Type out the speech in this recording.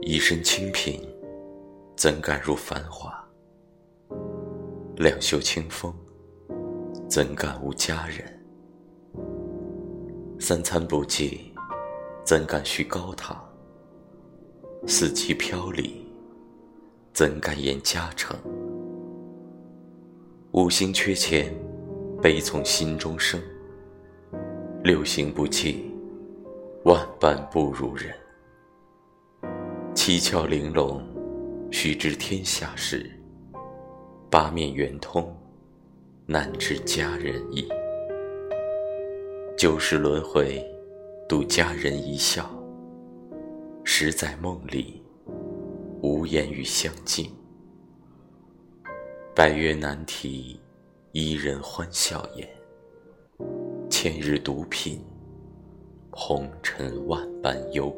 一身清贫，怎敢入繁华？两袖清风，怎敢无佳人？三餐不济，怎敢虚高堂？四季飘零，怎敢言家成？五行缺钱，悲从心中生；六行不济，万般不如人。七窍玲珑，须知天下事；八面圆通，难知佳人意。九世轮回，度佳人一笑；十载梦里，无言语相敬。百月难题，伊人欢笑颜；千日独品，红尘万般忧。